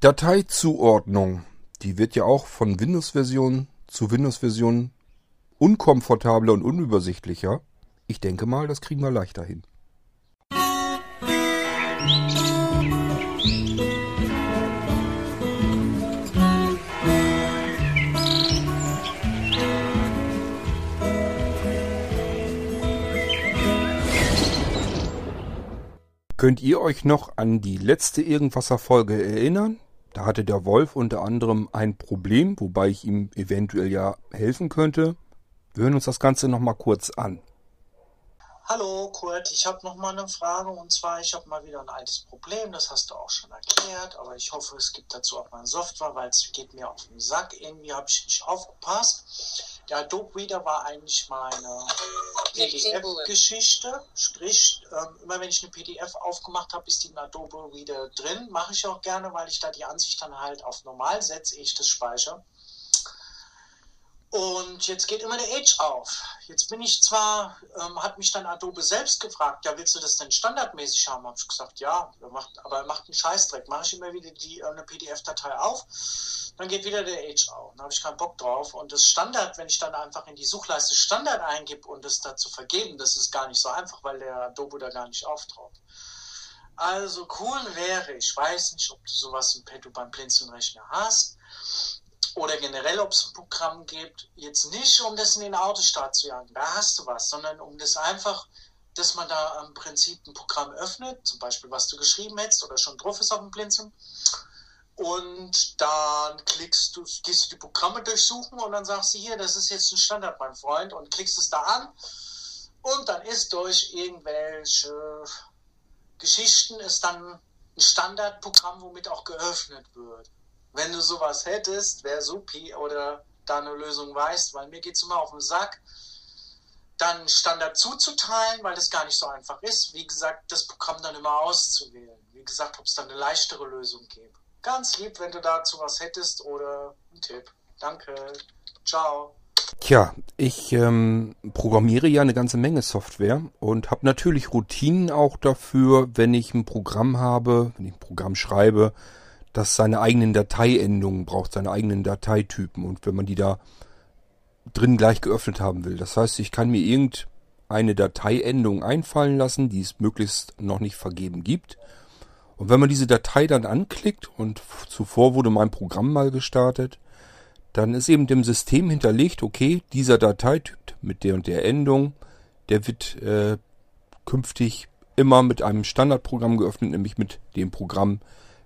Dateizuordnung, die wird ja auch von Windows-Version zu Windows-Version unkomfortabler und unübersichtlicher. Ich denke mal, das kriegen wir leichter hin. Könnt ihr euch noch an die letzte Irgendwasser-Folge erinnern? Da hatte der Wolf unter anderem ein Problem, wobei ich ihm eventuell ja helfen könnte. Wir hören uns das Ganze nochmal kurz an. Hallo Kurt, ich habe noch mal eine Frage und zwar, ich habe mal wieder ein altes Problem, das hast du auch schon erklärt, aber ich hoffe, es gibt dazu auch mal eine Software, weil es geht mir auf den Sack. Irgendwie habe ich nicht aufgepasst. Der Adobe Reader war eigentlich meine PDF-Geschichte, sprich, ähm, immer wenn ich eine PDF aufgemacht habe, ist die in Adobe Reader drin. Mache ich auch gerne, weil ich da die Ansicht dann halt auf normal setze, ich das speichere. Und jetzt geht immer der Age auf. Jetzt bin ich zwar, ähm, hat mich dann Adobe selbst gefragt, ja, willst du das denn standardmäßig haben? Habe ich gesagt, ja, er macht, aber er macht einen Scheißdreck. Mache ich immer wieder die, äh, eine PDF-Datei auf, dann geht wieder der Age auf. Dann habe ich keinen Bock drauf. Und das Standard, wenn ich dann einfach in die Suchleiste Standard eingebe und das dazu vergeben, das ist gar nicht so einfach, weil der Adobe da gar nicht auftaucht. Also cool wäre, ich weiß nicht, ob du sowas im Petto beim Blinzeln-Rechner hast, oder generell, ob es ein Programm gibt, jetzt nicht, um das in den Autostart zu jagen, da hast du was, sondern um das einfach, dass man da im Prinzip ein Programm öffnet, zum Beispiel, was du geschrieben hättest oder schon drauf ist auf dem Blinzeln, und dann klickst du, gehst du die Programme durchsuchen und dann sagst du hier, das ist jetzt ein Standard, mein Freund, und klickst es da an. Und dann ist durch irgendwelche Geschichten ist dann ein Standardprogramm, womit auch geöffnet wird. Wenn du sowas hättest, wäre supi oder da eine Lösung weißt, weil mir geht es immer auf den Sack, dann Standard zuzuteilen, weil das gar nicht so einfach ist. Wie gesagt, das Programm dann immer auszuwählen. Wie gesagt, ob es dann eine leichtere Lösung gäbe. Ganz lieb, wenn du dazu was hättest oder einen Tipp. Danke. Ciao. Tja, ich ähm, programmiere ja eine ganze Menge Software und habe natürlich Routinen auch dafür, wenn ich ein Programm habe, wenn ich ein Programm schreibe, das seine eigenen Dateiendungen braucht, seine eigenen Dateitypen. Und wenn man die da drin gleich geöffnet haben will. Das heißt, ich kann mir irgendeine Dateiendung einfallen lassen, die es möglichst noch nicht vergeben gibt. Und wenn man diese Datei dann anklickt und zuvor wurde mein Programm mal gestartet, dann ist eben dem System hinterlegt, okay, dieser Dateityp mit der und der Endung, der wird äh, künftig immer mit einem Standardprogramm geöffnet, nämlich mit dem Programm,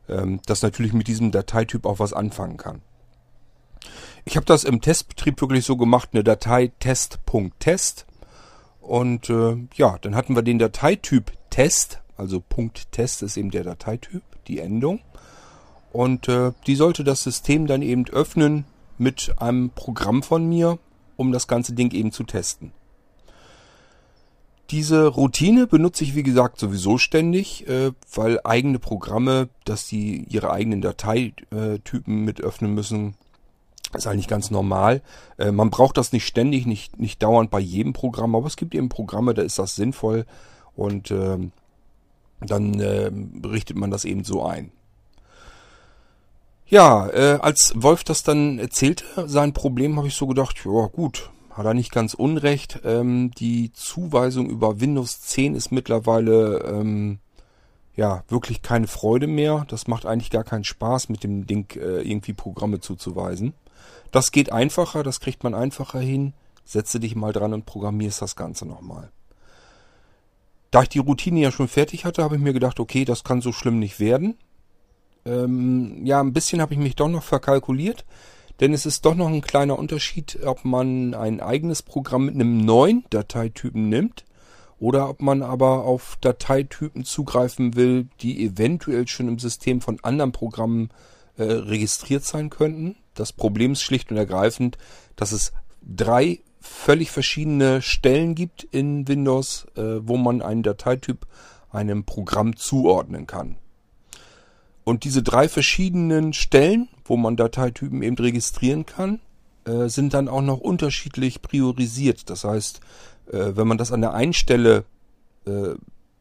ähm, das natürlich mit diesem Dateityp auch was anfangen kann. Ich habe das im Testbetrieb wirklich so gemacht, eine Datei test.test. Und äh, ja, dann hatten wir den Dateityp Test, also Punkt Test ist eben der Dateityp, die Endung. Und äh, die sollte das System dann eben öffnen mit einem Programm von mir, um das ganze Ding eben zu testen. Diese Routine benutze ich wie gesagt sowieso ständig, äh, weil eigene Programme, dass die ihre eigenen Dateitypen mit öffnen müssen, ist eigentlich ganz normal. Äh, man braucht das nicht ständig, nicht, nicht dauernd bei jedem Programm, aber es gibt eben Programme, da ist das sinnvoll und äh, dann äh, richtet man das eben so ein. Ja, äh, als Wolf das dann erzählte, sein Problem, habe ich so gedacht, ja gut, hat er nicht ganz unrecht. Ähm, die Zuweisung über Windows 10 ist mittlerweile ähm, ja wirklich keine Freude mehr. Das macht eigentlich gar keinen Spaß, mit dem Ding äh, irgendwie Programme zuzuweisen. Das geht einfacher, das kriegt man einfacher hin. Setze dich mal dran und programmierst das Ganze nochmal. Da ich die Routine ja schon fertig hatte, habe ich mir gedacht, okay, das kann so schlimm nicht werden. Ähm, ja, ein bisschen habe ich mich doch noch verkalkuliert. Denn es ist doch noch ein kleiner Unterschied, ob man ein eigenes Programm mit einem neuen Dateitypen nimmt oder ob man aber auf Dateitypen zugreifen will, die eventuell schon im System von anderen Programmen äh, registriert sein könnten. Das Problem ist schlicht und ergreifend, dass es drei völlig verschiedene Stellen gibt in Windows, äh, wo man einen Dateityp einem Programm zuordnen kann. Und diese drei verschiedenen Stellen, wo man Dateitypen eben registrieren kann, äh, sind dann auch noch unterschiedlich priorisiert. Das heißt, äh, wenn man das an der einen Stelle äh,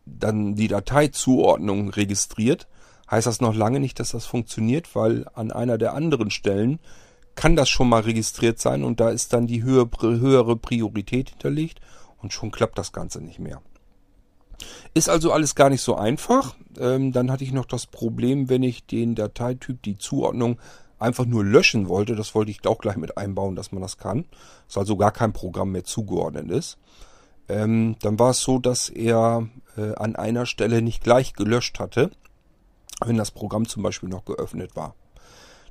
dann die Dateizuordnung registriert, heißt das noch lange nicht, dass das funktioniert, weil an einer der anderen Stellen kann das schon mal registriert sein und da ist dann die höhere Priorität hinterlegt und schon klappt das Ganze nicht mehr. Ist also alles gar nicht so einfach. Ähm, dann hatte ich noch das Problem, wenn ich den Dateityp, die Zuordnung einfach nur löschen wollte. Das wollte ich auch gleich mit einbauen, dass man das kann. Dass also gar kein Programm mehr zugeordnet ist. Ähm, dann war es so, dass er äh, an einer Stelle nicht gleich gelöscht hatte, wenn das Programm zum Beispiel noch geöffnet war.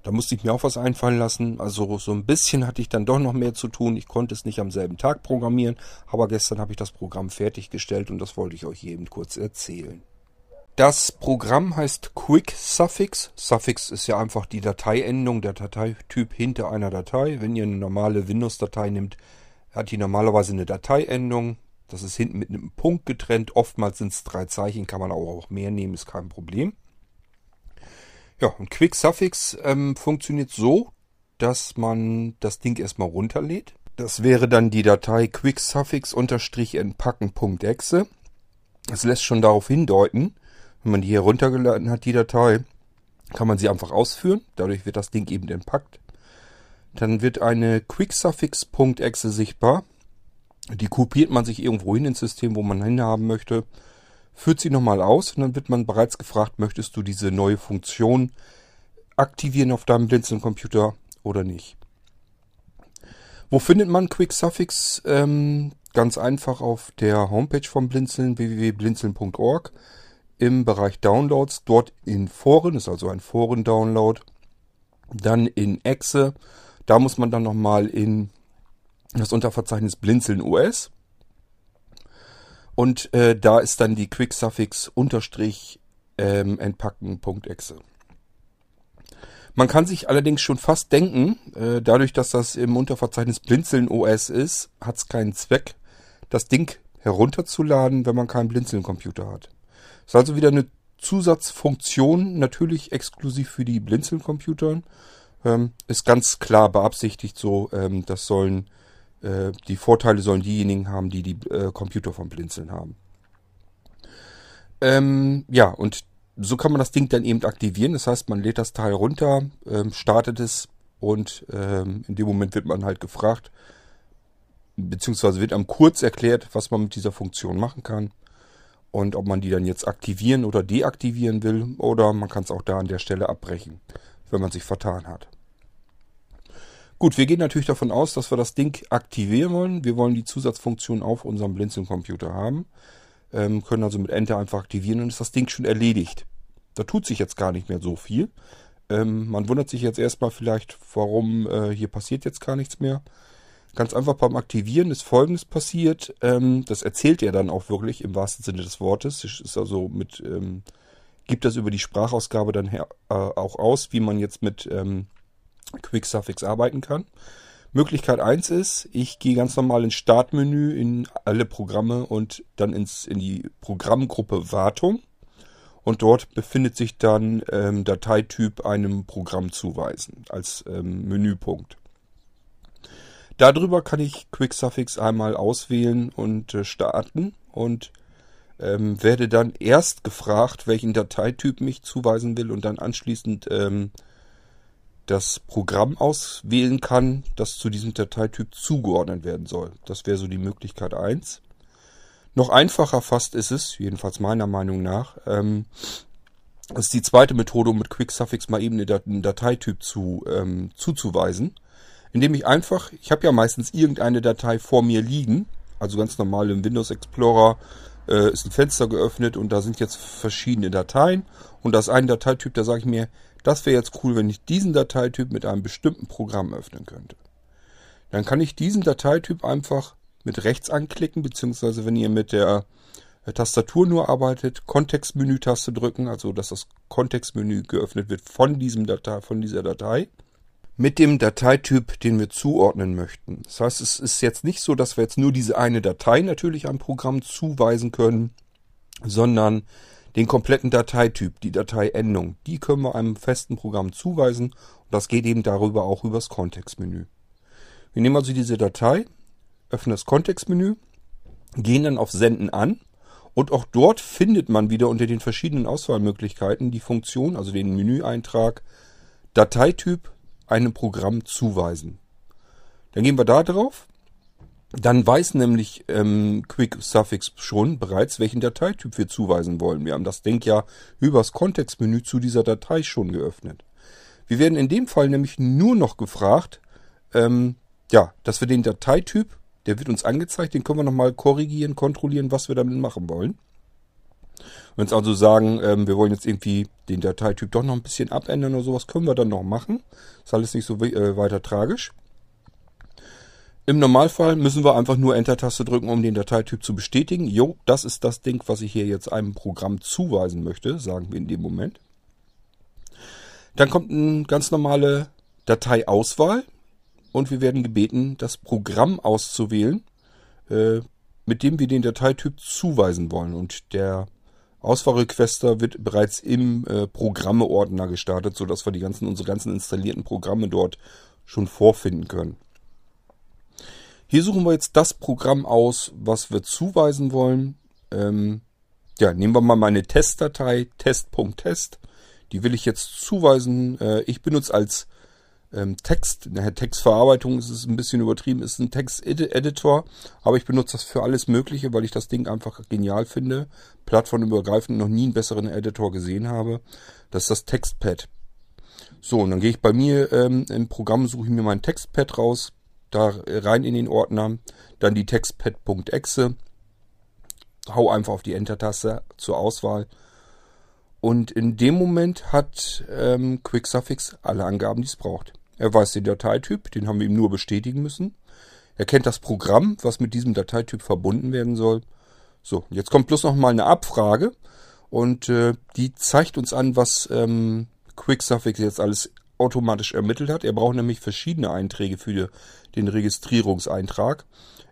Da musste ich mir auch was einfallen lassen. Also so ein bisschen hatte ich dann doch noch mehr zu tun. Ich konnte es nicht am selben Tag programmieren, aber gestern habe ich das Programm fertiggestellt und das wollte ich euch eben kurz erzählen. Das Programm heißt Quick Suffix. Suffix ist ja einfach die Dateiendung, der Dateityp hinter einer Datei. Wenn ihr eine normale Windows-Datei nimmt, hat die normalerweise eine Dateiendung. Das ist hinten mit einem Punkt getrennt. Oftmals sind es drei Zeichen, kann man auch mehr nehmen, ist kein Problem. Ja, und Quick Suffix ähm, funktioniert so, dass man das Ding erstmal runterlädt. Das wäre dann die Datei quicksuffix-entpacken.exe. Das lässt schon darauf hindeuten, wenn man die hier runtergeladen hat, die Datei, kann man sie einfach ausführen. Dadurch wird das Ding eben entpackt. Dann wird eine quicksuffix.exe sichtbar. Die kopiert man sich irgendwo hin ins System, wo man hinhaben möchte führt sie nochmal aus und dann wird man bereits gefragt, möchtest du diese neue Funktion aktivieren auf deinem Blinzeln-Computer oder nicht. Wo findet man Quick Suffix? Ähm, ganz einfach auf der Homepage vom Blinzeln, www.blinzeln.org im Bereich Downloads, dort in Foren, ist also ein Foren-Download. Dann in Exe, da muss man dann nochmal in das Unterverzeichnis Blinzeln OS und äh, da ist dann die Quick-Suffix unterstrich ähm, entpacken.exe. Man kann sich allerdings schon fast denken, äh, dadurch, dass das im Unterverzeichnis Blinzeln OS ist, hat es keinen Zweck, das Ding herunterzuladen, wenn man keinen Blinzeln-Computer hat. Ist also wieder eine Zusatzfunktion, natürlich exklusiv für die Blinzeln-Computern. Ähm, ist ganz klar beabsichtigt so, ähm, das sollen äh, die Vorteile sollen diejenigen haben, die die äh, Computer vom Blinzeln haben. Ähm, ja, und so kann man das Ding dann eben aktivieren. Das heißt, man lädt das Teil runter, ähm, startet es und ähm, in dem Moment wird man halt gefragt, beziehungsweise wird einem kurz erklärt, was man mit dieser Funktion machen kann und ob man die dann jetzt aktivieren oder deaktivieren will oder man kann es auch da an der Stelle abbrechen, wenn man sich vertan hat. Gut, wir gehen natürlich davon aus, dass wir das Ding aktivieren wollen. Wir wollen die Zusatzfunktion auf unserem Blinzeln-Computer haben. Ähm, können also mit Enter einfach aktivieren und ist das Ding schon erledigt. Da tut sich jetzt gar nicht mehr so viel. Ähm, man wundert sich jetzt erstmal vielleicht, warum äh, hier passiert jetzt gar nichts mehr. Ganz einfach beim Aktivieren ist folgendes passiert. Ähm, das erzählt er dann auch wirklich im wahrsten Sinne des Wortes. Ist also mit, ähm, gibt das über die Sprachausgabe dann her, äh, auch aus, wie man jetzt mit ähm, Quick Suffix arbeiten kann. Möglichkeit 1 ist, ich gehe ganz normal ins Startmenü in alle Programme und dann ins, in die Programmgruppe Wartung. Und dort befindet sich dann ähm, Dateityp einem Programm zuweisen als ähm, Menüpunkt. Darüber kann ich Quick Suffix einmal auswählen und äh, starten und ähm, werde dann erst gefragt, welchen Dateityp mich zuweisen will und dann anschließend ähm, das Programm auswählen kann, das zu diesem Dateityp zugeordnet werden soll. Das wäre so die Möglichkeit 1. Noch einfacher fast ist es, jedenfalls meiner Meinung nach, ähm, ist die zweite Methode, um mit Quick Suffix mal eben einen Dateityp zu, ähm, zuzuweisen. Indem ich einfach, ich habe ja meistens irgendeine Datei vor mir liegen, also ganz normal im Windows Explorer äh, ist ein Fenster geöffnet und da sind jetzt verschiedene Dateien und das ist ein Dateityp, da sage ich mir, das wäre jetzt cool, wenn ich diesen Dateityp mit einem bestimmten Programm öffnen könnte. Dann kann ich diesen Dateityp einfach mit rechts anklicken, beziehungsweise wenn ihr mit der äh, Tastatur nur arbeitet, Kontextmenü-Taste drücken, also dass das Kontextmenü geöffnet wird von diesem Datei, von dieser Datei, mit dem Dateityp, den wir zuordnen möchten. Das heißt, es ist jetzt nicht so, dass wir jetzt nur diese eine Datei natürlich einem Programm zuweisen können, sondern den kompletten Dateityp, die Dateiendung, die können wir einem festen Programm zuweisen und das geht eben darüber auch übers Kontextmenü. Wir nehmen also diese Datei, öffnen das Kontextmenü, gehen dann auf Senden an Und auch dort findet man wieder unter den verschiedenen Auswahlmöglichkeiten die Funktion, also den Menüeintrag Dateityp einem Programm zuweisen. Dann gehen wir da drauf. Dann weiß nämlich ähm, Quick Suffix schon bereits, welchen Dateityp wir zuweisen wollen. Wir haben das Ding ja übers Kontextmenü zu dieser Datei schon geöffnet. Wir werden in dem Fall nämlich nur noch gefragt, ähm, ja, dass wir den Dateityp, der wird uns angezeigt, den können wir nochmal korrigieren, kontrollieren, was wir damit machen wollen. Wenn wir also sagen, ähm, wir wollen jetzt irgendwie den Dateityp doch noch ein bisschen abändern oder sowas, können wir dann noch machen. Ist alles nicht so äh, weiter tragisch. Im Normalfall müssen wir einfach nur Enter-Taste drücken, um den Dateityp zu bestätigen. Jo, das ist das Ding, was ich hier jetzt einem Programm zuweisen möchte, sagen wir in dem Moment. Dann kommt eine ganz normale Dateiauswahl und wir werden gebeten, das Programm auszuwählen, äh, mit dem wir den Dateityp zuweisen wollen. Und der Auswahlrequester wird bereits im äh, Programme-Ordner gestartet, sodass wir die ganzen, unsere ganzen installierten Programme dort schon vorfinden können. Hier suchen wir jetzt das Programm aus, was wir zuweisen wollen. Ähm, ja, nehmen wir mal meine Testdatei, test.test. Die will ich jetzt zuweisen. Äh, ich benutze als ähm, Text, naja, Textverarbeitung ist es ein bisschen übertrieben, ist ein Texteditor, aber ich benutze das für alles Mögliche, weil ich das Ding einfach genial finde. Plattformübergreifend noch nie einen besseren Editor gesehen habe. Das ist das Textpad. So, und dann gehe ich bei mir ähm, im Programm, suche ich mir mein Textpad raus, da rein in den Ordner, dann die Textpad.exe, hau einfach auf die Enter-Taste zur Auswahl. Und in dem Moment hat ähm, QuickSuffix alle Angaben, die es braucht. Er weiß den Dateityp, den haben wir ihm nur bestätigen müssen. Er kennt das Programm, was mit diesem Dateityp verbunden werden soll. So, jetzt kommt bloß noch mal eine Abfrage und äh, die zeigt uns an, was ähm, QuickSuffix jetzt alles automatisch ermittelt hat. Er braucht nämlich verschiedene Einträge für den Registrierungseintrag.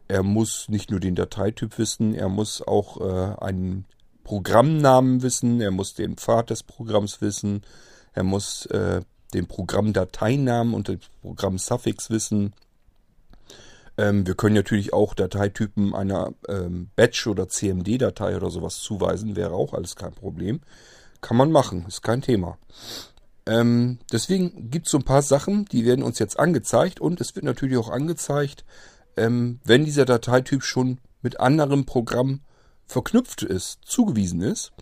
Er muss nicht nur den Dateityp wissen, er muss auch äh, einen Programmnamen wissen, er muss den Pfad des Programms wissen, er muss äh, den Programmdateinamen und den Programmsuffix wissen. Ähm, wir können natürlich auch Dateitypen einer ähm, Batch- oder CMD-Datei oder sowas zuweisen, wäre auch alles kein Problem. Kann man machen, ist kein Thema. Ähm, deswegen gibt es so ein paar Sachen, die werden uns jetzt angezeigt und es wird natürlich auch angezeigt, ähm, wenn dieser Dateityp schon mit anderem Programm verknüpft ist, zugewiesen ist,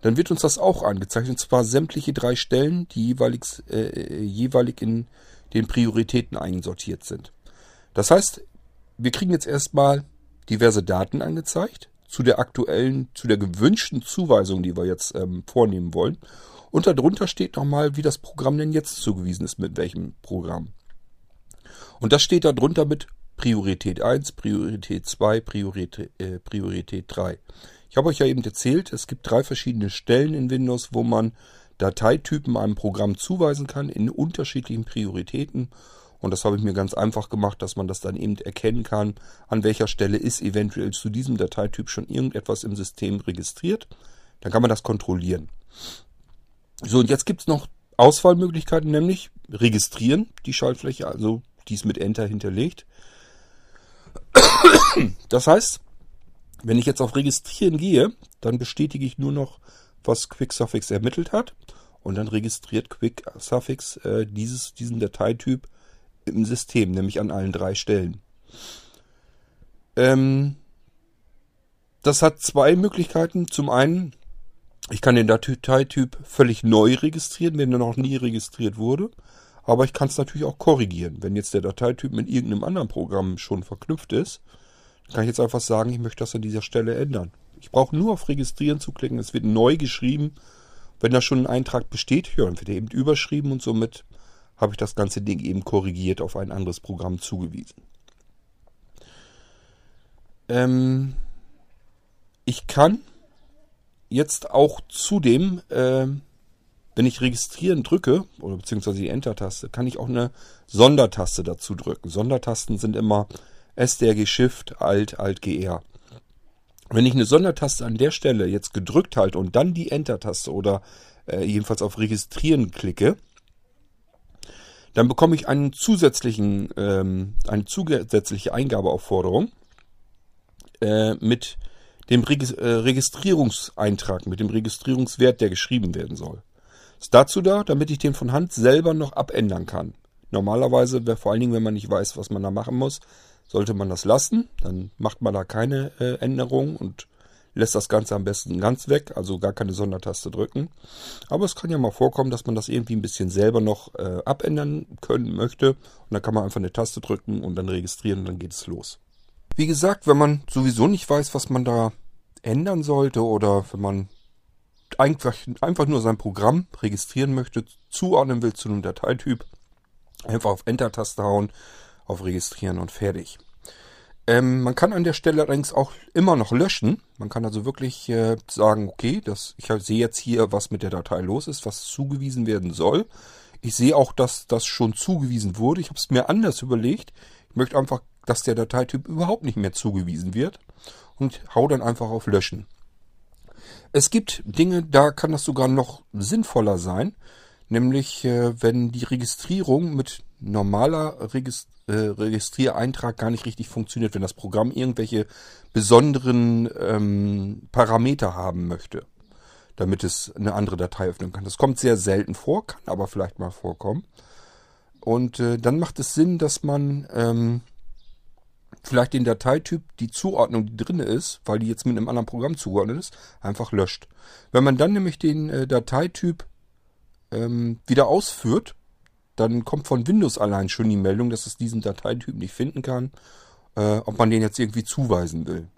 dann wird uns das auch angezeigt. Und zwar sämtliche drei Stellen, die jeweilig, äh, jeweilig in den Prioritäten einsortiert sind. Das heißt, wir kriegen jetzt erstmal diverse Daten angezeigt zu der aktuellen, zu der gewünschten Zuweisung, die wir jetzt ähm, vornehmen wollen. Und darunter steht nochmal, wie das Programm denn jetzt zugewiesen ist, mit welchem Programm. Und das steht darunter mit Priorität 1, Priorität 2, Priorität, äh, Priorität 3. Ich habe euch ja eben erzählt, es gibt drei verschiedene Stellen in Windows, wo man Dateitypen einem Programm zuweisen kann in unterschiedlichen Prioritäten. Und das habe ich mir ganz einfach gemacht, dass man das dann eben erkennen kann, an welcher Stelle ist eventuell zu diesem Dateityp schon irgendetwas im System registriert. Dann kann man das kontrollieren. So, und jetzt gibt es noch Auswahlmöglichkeiten, nämlich registrieren, die Schaltfläche, also die ist mit Enter hinterlegt. Das heißt, wenn ich jetzt auf Registrieren gehe, dann bestätige ich nur noch, was QuickSuffix ermittelt hat. Und dann registriert QuickSuffix äh, dieses, diesen Dateityp im System, nämlich an allen drei Stellen. Ähm, das hat zwei Möglichkeiten. Zum einen, ich kann den Dateityp völlig neu registrieren, wenn er noch nie registriert wurde. Aber ich kann es natürlich auch korrigieren. Wenn jetzt der Dateityp mit irgendeinem anderen Programm schon verknüpft ist, kann ich jetzt einfach sagen, ich möchte das an dieser Stelle ändern. Ich brauche nur auf Registrieren zu klicken, es wird neu geschrieben. Wenn da schon ein Eintrag besteht, ja, dann wird er eben überschrieben und somit habe ich das ganze Ding eben korrigiert auf ein anderes Programm zugewiesen. Ähm, ich kann jetzt auch zudem, äh, wenn ich registrieren drücke, oder beziehungsweise die Enter-Taste, kann ich auch eine Sondertaste dazu drücken. Sondertasten sind immer SDRG Shift Alt Alt GR. Wenn ich eine Sondertaste an der Stelle jetzt gedrückt halte und dann die Enter-Taste oder äh, jedenfalls auf Registrieren klicke, dann bekomme ich einen zusätzlichen, ähm, eine zusätzliche Eingabeaufforderung äh, mit dem Registrierungseintrag, mit dem Registrierungswert, der geschrieben werden soll. Ist dazu da, damit ich den von Hand selber noch abändern kann. Normalerweise, vor allen Dingen, wenn man nicht weiß, was man da machen muss, sollte man das lassen. Dann macht man da keine äh, Änderung und lässt das Ganze am besten ganz weg, also gar keine Sondertaste drücken. Aber es kann ja mal vorkommen, dass man das irgendwie ein bisschen selber noch äh, abändern können möchte. Und dann kann man einfach eine Taste drücken und dann registrieren und dann geht es los. Wie gesagt, wenn man sowieso nicht weiß, was man da ändern sollte oder wenn man einfach, einfach nur sein Programm registrieren möchte, zuordnen will zu einem Dateityp, einfach auf Enter-Taste hauen, auf Registrieren und fertig. Ähm, man kann an der Stelle allerdings auch immer noch löschen. Man kann also wirklich äh, sagen, okay, das, ich sehe jetzt hier, was mit der Datei los ist, was zugewiesen werden soll. Ich sehe auch, dass das schon zugewiesen wurde. Ich habe es mir anders überlegt. Ich möchte einfach, dass der Dateityp überhaupt nicht mehr zugewiesen wird und hau dann einfach auf Löschen. Es gibt Dinge, da kann das sogar noch sinnvoller sein, nämlich äh, wenn die Registrierung mit normaler Regist äh, Registriereintrag gar nicht richtig funktioniert, wenn das Programm irgendwelche besonderen ähm, Parameter haben möchte, damit es eine andere Datei öffnen kann. Das kommt sehr selten vor, kann aber vielleicht mal vorkommen. Und äh, dann macht es Sinn, dass man ähm, vielleicht den Dateityp, die Zuordnung, die drin ist, weil die jetzt mit einem anderen Programm zugeordnet ist, einfach löscht. Wenn man dann nämlich den äh, Dateityp ähm, wieder ausführt, dann kommt von Windows allein schon die Meldung, dass es diesen Dateityp nicht finden kann, äh, ob man den jetzt irgendwie zuweisen will.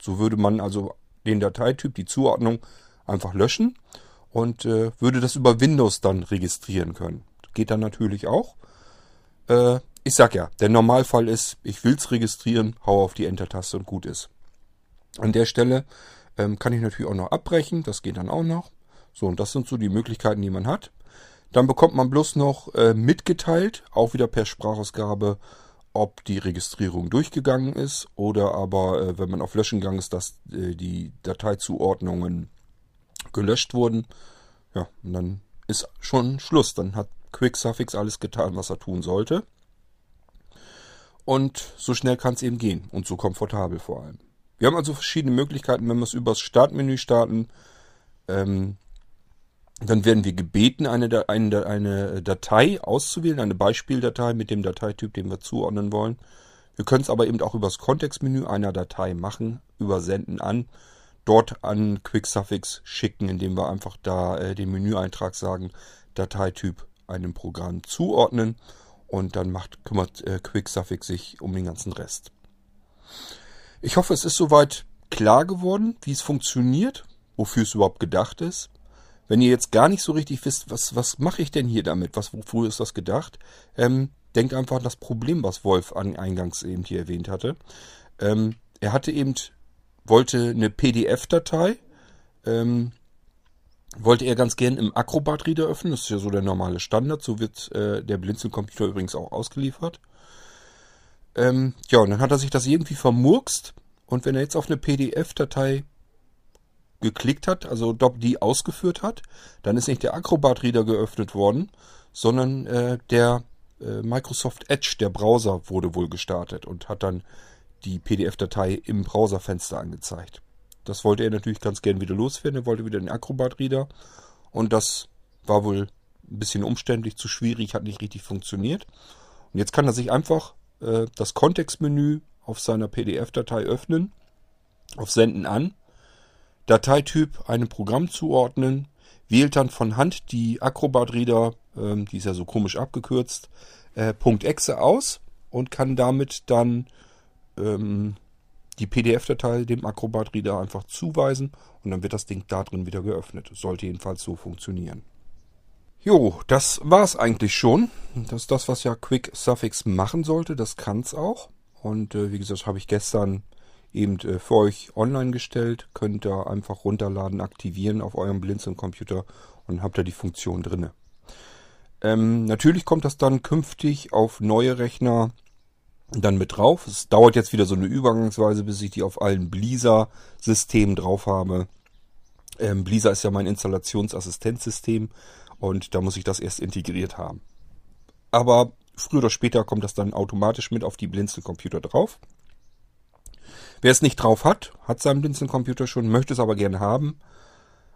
So würde man also den Dateityp, die Zuordnung einfach löschen und äh, würde das über Windows dann registrieren können. Geht dann natürlich auch. Äh, ich sag ja, der Normalfall ist, ich will's registrieren, hau auf die Enter-Taste und gut ist. An der Stelle ähm, kann ich natürlich auch noch abbrechen, das geht dann auch noch. So, und das sind so die Möglichkeiten, die man hat. Dann bekommt man bloß noch äh, mitgeteilt, auch wieder per Sprachausgabe, ob die Registrierung durchgegangen ist oder aber, äh, wenn man auf Löschen gegangen ist, dass äh, die Dateizuordnungen gelöscht wurden. Ja, und dann ist schon Schluss. Dann hat QuickSuffix alles getan, was er tun sollte. Und so schnell kann es eben gehen und so komfortabel vor allem. Wir haben also verschiedene Möglichkeiten, wenn wir es übers Startmenü starten. Ähm, dann werden wir gebeten, eine, eine, eine Datei auszuwählen, eine Beispieldatei mit dem Dateityp, den wir zuordnen wollen. Wir können es aber eben auch übers Kontextmenü einer Datei machen, übersenden an, dort an QuickSuffix schicken, indem wir einfach da äh, den Menüeintrag sagen, Dateityp einem Programm zuordnen und dann macht, kümmert äh, QuickSuffix sich um den ganzen Rest. Ich hoffe, es ist soweit klar geworden, wie es funktioniert, wofür es überhaupt gedacht ist. Wenn ihr jetzt gar nicht so richtig wisst, was, was mache ich denn hier damit, was, wofür ist das gedacht, ähm, denkt einfach an das Problem, was Wolf an, eingangs eben hier erwähnt hatte. Ähm, er hatte eben, wollte eine PDF-Datei, ähm, wollte er ganz gern im Acrobat Reader öffnen, das ist ja so der normale Standard, so wird äh, der Blinzeln-Computer übrigens auch ausgeliefert. Ähm, ja, und dann hat er sich das irgendwie vermurkst und wenn er jetzt auf eine PDF-Datei geklickt hat, also die ausgeführt hat, dann ist nicht der Acrobat Reader geöffnet worden, sondern äh, der äh, Microsoft Edge, der Browser, wurde wohl gestartet und hat dann die PDF-Datei im Browserfenster angezeigt. Das wollte er natürlich ganz gern wieder loswerden. Er wollte wieder den Acrobat Reader und das war wohl ein bisschen umständlich, zu schwierig, hat nicht richtig funktioniert. Und jetzt kann er sich einfach äh, das Kontextmenü auf seiner PDF-Datei öffnen, auf Senden an Dateityp einem Programm zuordnen, wählt dann von Hand die Acrobat Reader, ähm, die ist ja so komisch abgekürzt, äh, .exe aus und kann damit dann ähm, die PDF-Datei dem Acrobat Reader einfach zuweisen und dann wird das Ding da drin wieder geöffnet. Sollte jedenfalls so funktionieren. Jo, das war's eigentlich schon. Das ist das, was ja Quick Suffix machen sollte. Das kann's auch. Und äh, wie gesagt, habe ich gestern eben äh, für euch online gestellt. Könnt ihr einfach runterladen, aktivieren auf eurem Blinzeln-Computer und habt ihr die Funktion drinne. Ähm, natürlich kommt das dann künftig auf neue Rechner dann mit drauf. Es dauert jetzt wieder so eine Übergangsweise, bis ich die auf allen Blisa-Systemen drauf habe. Ähm, Blisa ist ja mein Installationsassistenzsystem und da muss ich das erst integriert haben. Aber früher oder später kommt das dann automatisch mit auf die Blinzeln-Computer drauf. Wer es nicht drauf hat, hat seinen Blinzeln-Computer schon, möchte es aber gerne haben,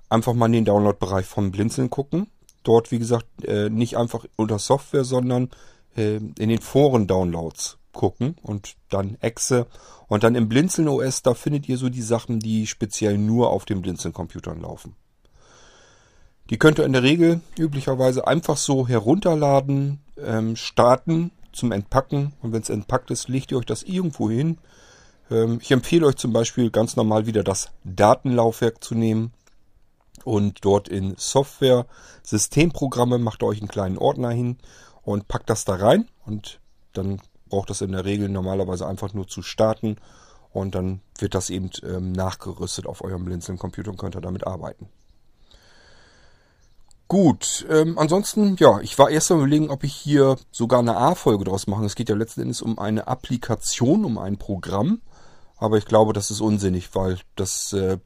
einfach mal in den Download-Bereich von Blinzeln gucken. Dort, wie gesagt, äh, nicht einfach unter Software, sondern äh, in den Foren-Downloads gucken und dann Exe und dann im Blinzeln OS, da findet ihr so die Sachen, die speziell nur auf den Blinzeln-Computern laufen. Die könnt ihr in der Regel üblicherweise einfach so herunterladen, ähm, starten zum Entpacken und wenn es entpackt ist, legt ihr euch das irgendwo hin. Ähm, ich empfehle euch zum Beispiel ganz normal wieder das Datenlaufwerk zu nehmen und dort in Software, Systemprogramme macht ihr euch einen kleinen Ordner hin und packt das da rein und dann braucht das in der Regel normalerweise einfach nur zu starten und dann wird das eben ähm, nachgerüstet auf eurem Blinzeln-Computer und könnt ihr damit arbeiten. Gut, ähm, ansonsten, ja, ich war erst mal überlegen, ob ich hier sogar eine A-Folge draus mache. Es geht ja letzten Endes um eine Applikation, um ein Programm. Aber ich glaube, das ist unsinnig, weil das äh,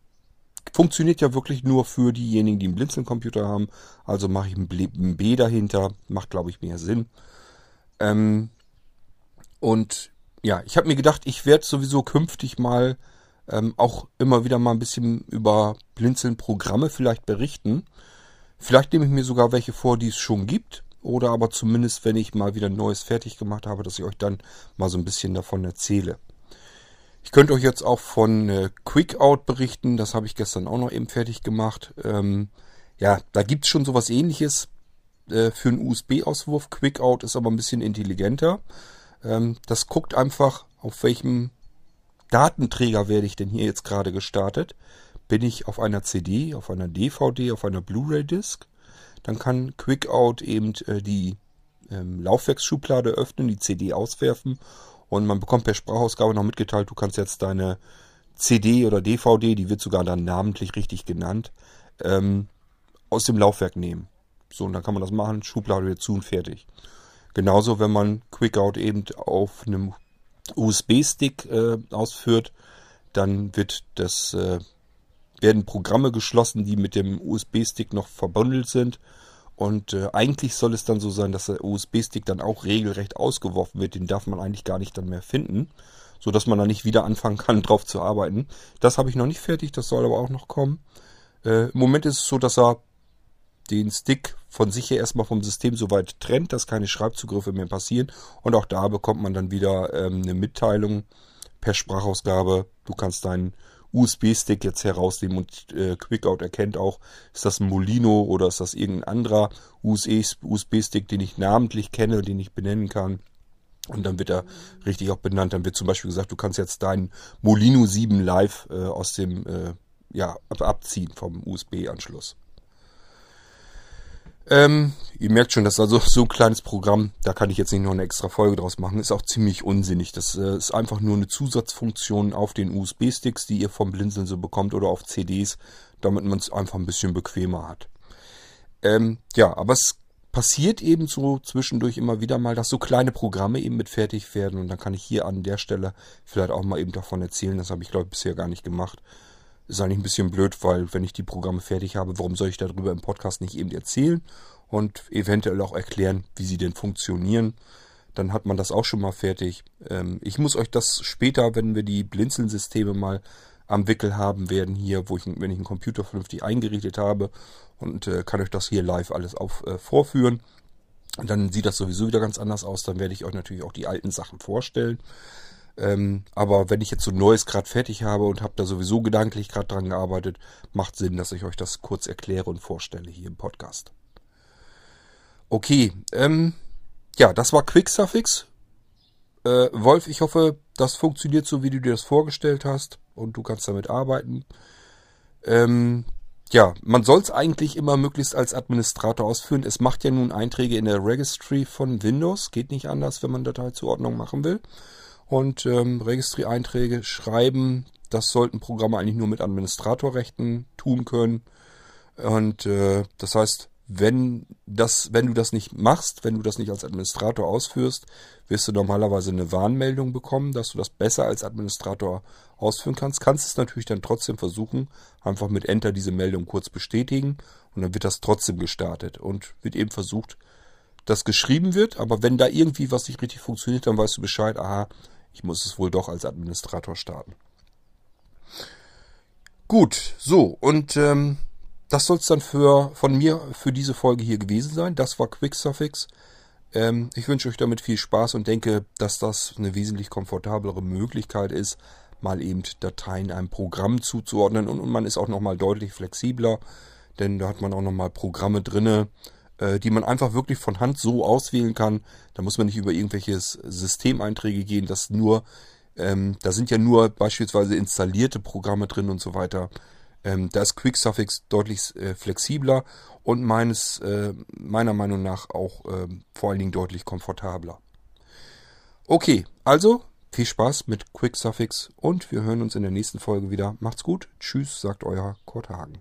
funktioniert ja wirklich nur für diejenigen, die einen Blinzeln-Computer haben. Also mache ich ein B dahinter. Macht, glaube ich, mehr Sinn. Ähm, und ja, ich habe mir gedacht, ich werde sowieso künftig mal ähm, auch immer wieder mal ein bisschen über Blinzeln-Programme vielleicht berichten. Vielleicht nehme ich mir sogar welche vor, die es schon gibt. Oder aber zumindest, wenn ich mal wieder ein neues fertig gemacht habe, dass ich euch dann mal so ein bisschen davon erzähle. Ich könnte euch jetzt auch von äh, Quickout berichten. Das habe ich gestern auch noch eben fertig gemacht. Ähm, ja, da gibt es schon sowas ähnliches äh, für einen USB-Auswurf. Quickout ist aber ein bisschen intelligenter. Ähm, das guckt einfach, auf welchem Datenträger werde ich denn hier jetzt gerade gestartet bin ich auf einer CD, auf einer DVD, auf einer Blu-ray-Disc. Dann kann Quickout eben äh, die ähm, Laufwerksschublade öffnen, die CD auswerfen und man bekommt per Sprachausgabe noch mitgeteilt, du kannst jetzt deine CD oder DVD, die wird sogar dann namentlich richtig genannt, ähm, aus dem Laufwerk nehmen. So, und dann kann man das machen, Schublade wieder zu und fertig. Genauso, wenn man Quickout eben auf einem USB-Stick äh, ausführt, dann wird das äh, werden Programme geschlossen, die mit dem USB-Stick noch verbundelt sind. Und äh, eigentlich soll es dann so sein, dass der USB-Stick dann auch regelrecht ausgeworfen wird. Den darf man eigentlich gar nicht dann mehr finden, so dass man dann nicht wieder anfangen kann, drauf zu arbeiten. Das habe ich noch nicht fertig, das soll aber auch noch kommen. Äh, Im Moment ist es so, dass er den Stick von sich her erstmal vom System so weit trennt, dass keine Schreibzugriffe mehr passieren. Und auch da bekommt man dann wieder ähm, eine Mitteilung per Sprachausgabe. Du kannst deinen USB-Stick jetzt herausnehmen und äh, Quickout erkennt auch, ist das ein Molino oder ist das irgendein anderer USB-Stick, den ich namentlich kenne, den ich benennen kann. Und dann wird er richtig auch benannt. Dann wird zum Beispiel gesagt, du kannst jetzt deinen Molino 7 Live äh, aus dem äh, ja, abziehen vom USB-Anschluss. Ähm, ihr merkt schon, das ist also so ein kleines Programm, da kann ich jetzt nicht noch eine extra Folge draus machen. Ist auch ziemlich unsinnig. Das äh, ist einfach nur eine Zusatzfunktion auf den USB-Sticks, die ihr vom Blinzeln so bekommt oder auf CDs, damit man es einfach ein bisschen bequemer hat. Ähm, ja, aber es passiert eben so zwischendurch immer wieder mal, dass so kleine Programme eben mit fertig werden und dann kann ich hier an der Stelle vielleicht auch mal eben davon erzählen. Das habe ich glaube ich bisher gar nicht gemacht. Ist eigentlich ein bisschen blöd, weil wenn ich die Programme fertig habe, warum soll ich darüber im Podcast nicht eben erzählen und eventuell auch erklären, wie sie denn funktionieren. Dann hat man das auch schon mal fertig. Ähm, ich muss euch das später, wenn wir die Blinzeln-Systeme mal am Wickel haben werden hier, wo ich, wenn ich einen Computer vernünftig eingerichtet habe und äh, kann euch das hier live alles auf, äh, vorführen. Dann sieht das sowieso wieder ganz anders aus. Dann werde ich euch natürlich auch die alten Sachen vorstellen. Ähm, aber wenn ich jetzt so ein neues gerade fertig habe und habe da sowieso gedanklich gerade dran gearbeitet, macht Sinn, dass ich euch das kurz erkläre und vorstelle hier im Podcast. Okay, ähm, ja, das war Quicksuffix. Äh, Wolf, ich hoffe, das funktioniert so, wie du dir das vorgestellt hast und du kannst damit arbeiten. Ähm, ja, man soll es eigentlich immer möglichst als Administrator ausführen. Es macht ja nun Einträge in der Registry von Windows. Geht nicht anders, wenn man Dateizuordnung machen will und ähm, Registry-Einträge schreiben. Das sollten Programme eigentlich nur mit Administratorrechten tun können. Und äh, das heißt, wenn das, wenn du das nicht machst, wenn du das nicht als Administrator ausführst, wirst du normalerweise eine Warnmeldung bekommen, dass du das besser als Administrator ausführen kannst. Kannst es natürlich dann trotzdem versuchen, einfach mit Enter diese Meldung kurz bestätigen und dann wird das trotzdem gestartet und wird eben versucht, dass geschrieben wird. Aber wenn da irgendwie was nicht richtig funktioniert, dann weißt du Bescheid, aha, Ich muss es wohl doch als Administrator starten. Gut, so, und ähm, das soll es dann für, von mir für diese Folge hier gewesen sein. Das war QuickSuffix. Ähm, ich wünsche euch damit viel Spaß und denke, dass das eine wesentlich komfortablere Möglichkeit ist, mal eben Dateien einem Programm zuzuordnen und, und man ist auch nochmal deutlich flexibler, denn da hat man auch nochmal Programme drinne, äh, die man einfach wirklich von Hand so auswählen kann. Da muss man nicht über irgendwelche Systemeinträge gehen, das nur ähm, da sind ja nur beispielsweise installierte Programme drin und so weiter. Ähm, da ist QuickSuffix deutlich äh, flexibler und meines, äh, meiner Meinung nach auch äh, vor allen Dingen deutlich komfortabler. Okay, also viel Spaß mit QuickSuffix und wir hören uns in der nächsten Folge wieder. Macht's gut. Tschüss, sagt euer Kurt Hagen.